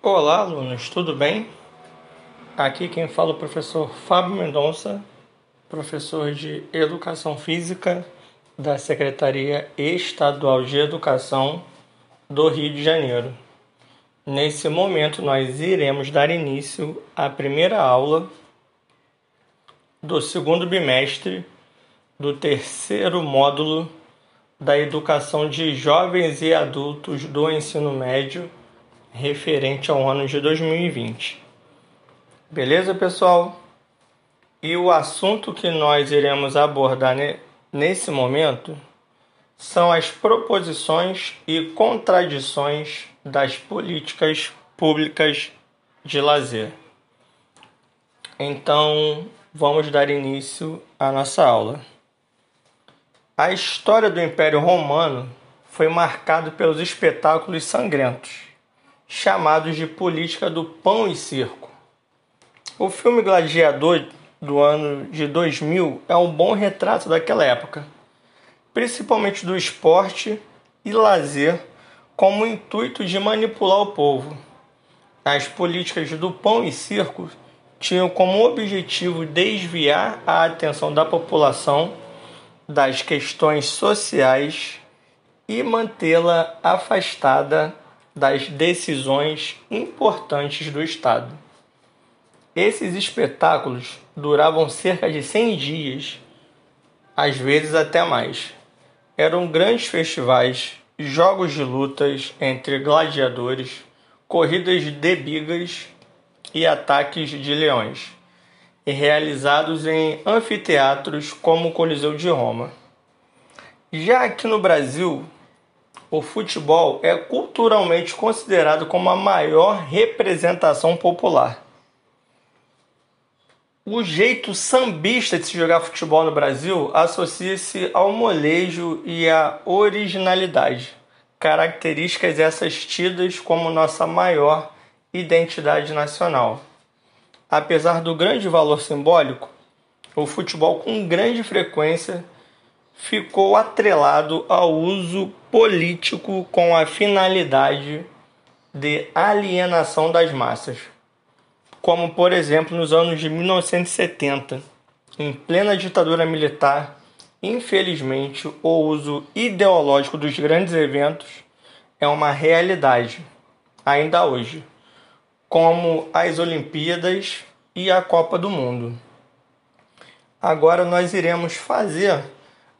Olá, alunos, tudo bem? Aqui quem fala é o professor Fábio Mendonça, professor de Educação Física da Secretaria Estadual de Educação do Rio de Janeiro. Nesse momento, nós iremos dar início à primeira aula do segundo bimestre do terceiro módulo da Educação de Jovens e Adultos do Ensino Médio referente ao ano de 2020. Beleza, pessoal? E o assunto que nós iremos abordar nesse momento são as proposições e contradições das políticas públicas de lazer. Então, vamos dar início à nossa aula. A história do Império Romano foi marcada pelos espetáculos sangrentos chamados de política do pão e circo. O filme Gladiador do ano de 2000 é um bom retrato daquela época, principalmente do esporte e lazer como intuito de manipular o povo. As políticas do pão e circo tinham como objetivo desviar a atenção da população das questões sociais e mantê-la afastada das decisões importantes do Estado. Esses espetáculos duravam cerca de 100 dias, às vezes até mais. Eram grandes festivais, jogos de lutas entre gladiadores, corridas de bigas e ataques de leões, e realizados em anfiteatros como o Coliseu de Roma. Já aqui no Brasil, o futebol é culturalmente considerado como a maior representação popular. O jeito sambista de se jogar futebol no Brasil associa-se ao molejo e à originalidade, características essas tidas como nossa maior identidade nacional. Apesar do grande valor simbólico, o futebol com grande frequência ficou atrelado ao uso político com a finalidade de alienação das massas, como por exemplo nos anos de 1970, em plena ditadura militar. Infelizmente, o uso ideológico dos grandes eventos é uma realidade ainda hoje, como as Olimpíadas e a Copa do Mundo. Agora nós iremos fazer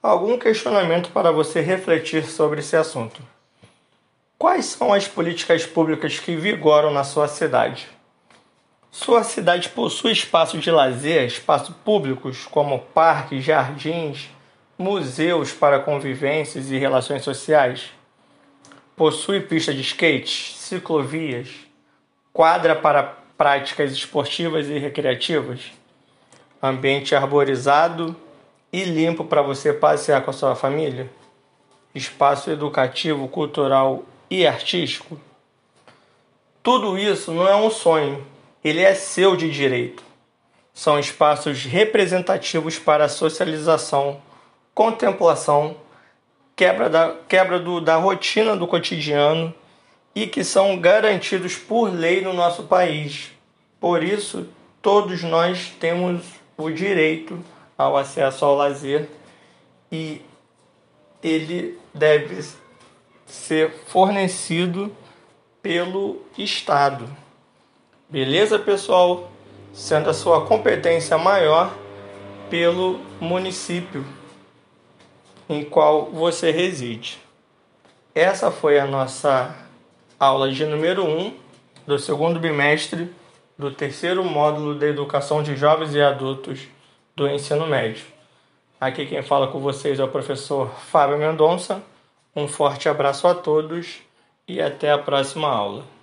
algum questionamento para você refletir sobre esse assunto. Quais são as políticas públicas que vigoram na sua cidade? Sua cidade possui espaços de lazer, espaços públicos como parques, jardins, museus para convivências e relações sociais? Possui pista de skate, ciclovias, quadra para práticas esportivas e recreativas, ambiente arborizado e limpo para você passear com a sua família? Espaço educativo, cultural e artístico? Tudo isso não é um sonho, ele é seu de direito. São espaços representativos para socialização, contemplação, quebra, da, quebra do, da rotina do cotidiano e que são garantidos por lei no nosso país. Por isso, todos nós temos o direito ao acesso ao lazer e ele deve ser fornecido pelo Estado. Beleza, pessoal? Sendo a sua competência maior pelo município em qual você reside. Essa foi a nossa aula de número 1 um do segundo bimestre do terceiro módulo de Educação de Jovens e Adultos do ensino médio. Aqui quem fala com vocês é o professor Fábio Mendonça. Um forte abraço a todos e até a próxima aula.